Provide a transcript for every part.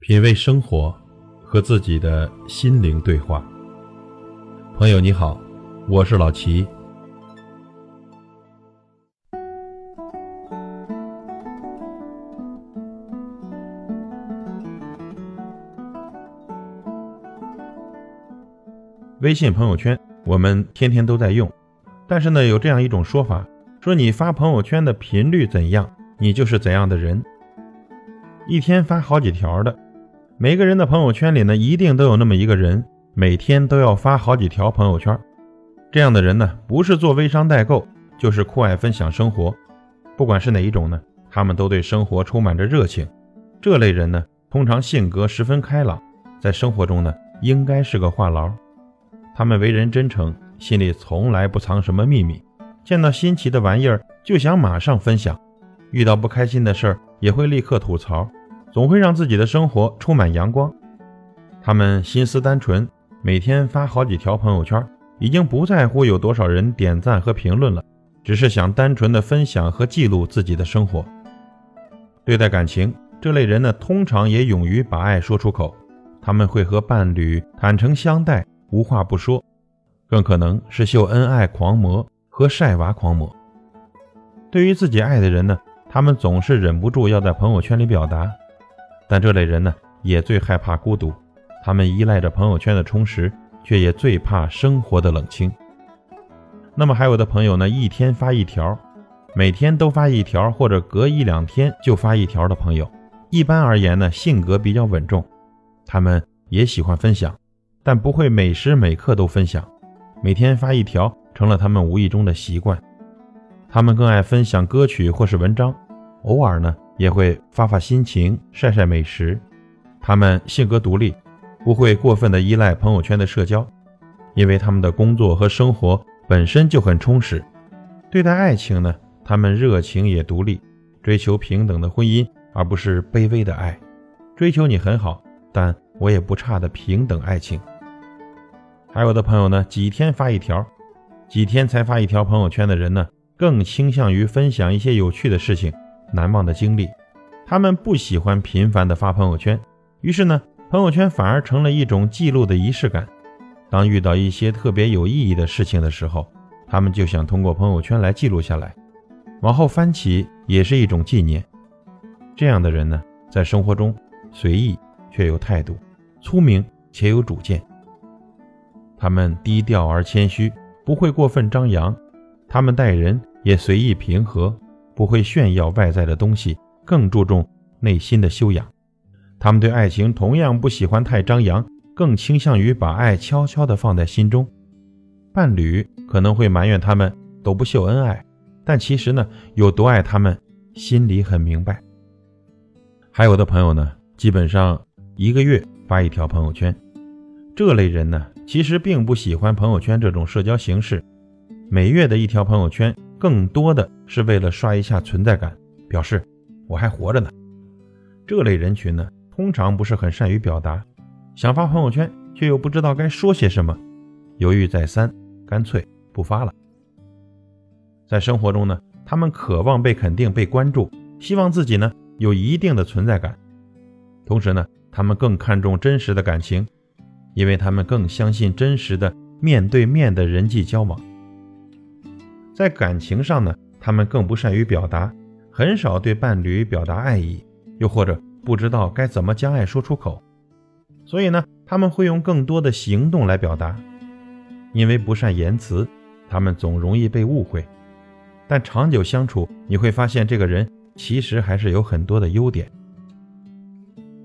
品味生活，和自己的心灵对话。朋友你好，我是老齐。微信朋友圈，我们天天都在用，但是呢，有这样一种说法，说你发朋友圈的频率怎样，你就是怎样的人。一天发好几条的。每个人的朋友圈里呢，一定都有那么一个人，每天都要发好几条朋友圈。这样的人呢，不是做微商代购，就是酷爱分享生活。不管是哪一种呢，他们都对生活充满着热情。这类人呢，通常性格十分开朗，在生活中呢，应该是个话痨。他们为人真诚，心里从来不藏什么秘密。见到新奇的玩意儿，就想马上分享；遇到不开心的事儿，也会立刻吐槽。总会让自己的生活充满阳光。他们心思单纯，每天发好几条朋友圈，已经不在乎有多少人点赞和评论了，只是想单纯的分享和记录自己的生活。对待感情，这类人呢，通常也勇于把爱说出口。他们会和伴侣坦诚相待，无话不说，更可能是秀恩爱狂魔和晒娃狂魔。对于自己爱的人呢，他们总是忍不住要在朋友圈里表达。但这类人呢，也最害怕孤独，他们依赖着朋友圈的充实，却也最怕生活的冷清。那么还有的朋友呢，一天发一条，每天都发一条，或者隔一两天就发一条的朋友，一般而言呢，性格比较稳重，他们也喜欢分享，但不会每时每刻都分享，每天发一条成了他们无意中的习惯。他们更爱分享歌曲或是文章，偶尔呢。也会发发心情，晒晒美食。他们性格独立，不会过分的依赖朋友圈的社交，因为他们的工作和生活本身就很充实。对待爱情呢，他们热情也独立，追求平等的婚姻，而不是卑微的爱。追求你很好，但我也不差的平等爱情。还有的朋友呢，几天发一条，几天才发一条朋友圈的人呢，更倾向于分享一些有趣的事情。难忘的经历，他们不喜欢频繁的发朋友圈，于是呢，朋友圈反而成了一种记录的仪式感。当遇到一些特别有意义的事情的时候，他们就想通过朋友圈来记录下来，往后翻起也是一种纪念。这样的人呢，在生活中随意却有态度，聪明且有主见。他们低调而谦虚，不会过分张扬，他们待人也随意平和。不会炫耀外在的东西，更注重内心的修养。他们对爱情同样不喜欢太张扬，更倾向于把爱悄悄地放在心中。伴侣可能会埋怨他们都不秀恩爱，但其实呢，有多爱他们，心里很明白。还有的朋友呢，基本上一个月发一条朋友圈。这类人呢，其实并不喜欢朋友圈这种社交形式，每月的一条朋友圈。更多的是为了刷一下存在感，表示我还活着呢。这类人群呢，通常不是很善于表达，想发朋友圈却又不知道该说些什么，犹豫再三，干脆不发了。在生活中呢，他们渴望被肯定、被关注，希望自己呢有一定的存在感。同时呢，他们更看重真实的感情，因为他们更相信真实的面对面的人际交往。在感情上呢，他们更不善于表达，很少对伴侣表达爱意，又或者不知道该怎么将爱说出口，所以呢，他们会用更多的行动来表达。因为不善言辞，他们总容易被误会。但长久相处，你会发现这个人其实还是有很多的优点。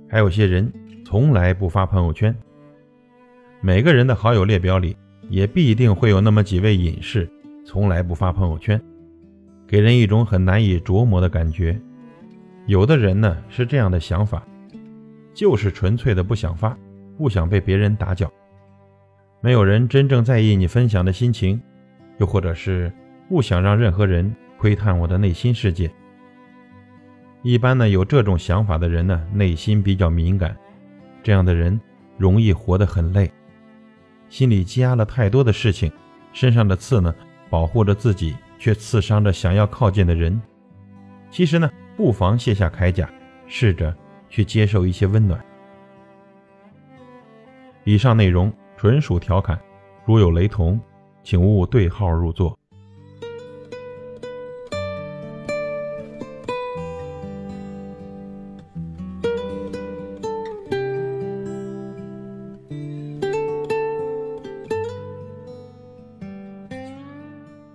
还有些人从来不发朋友圈，每个人的好友列表里也必定会有那么几位隐士。从来不发朋友圈，给人一种很难以琢磨的感觉。有的人呢是这样的想法，就是纯粹的不想发，不想被别人打搅。没有人真正在意你分享的心情，又或者是不想让任何人窥探我的内心世界。一般呢有这种想法的人呢，内心比较敏感，这样的人容易活得很累，心里积压了太多的事情，身上的刺呢。保护着自己却刺伤着想要靠近的人。其实呢不妨卸下铠甲试着去接受一些温暖。以上内容纯属调侃如有雷同请勿对号入座。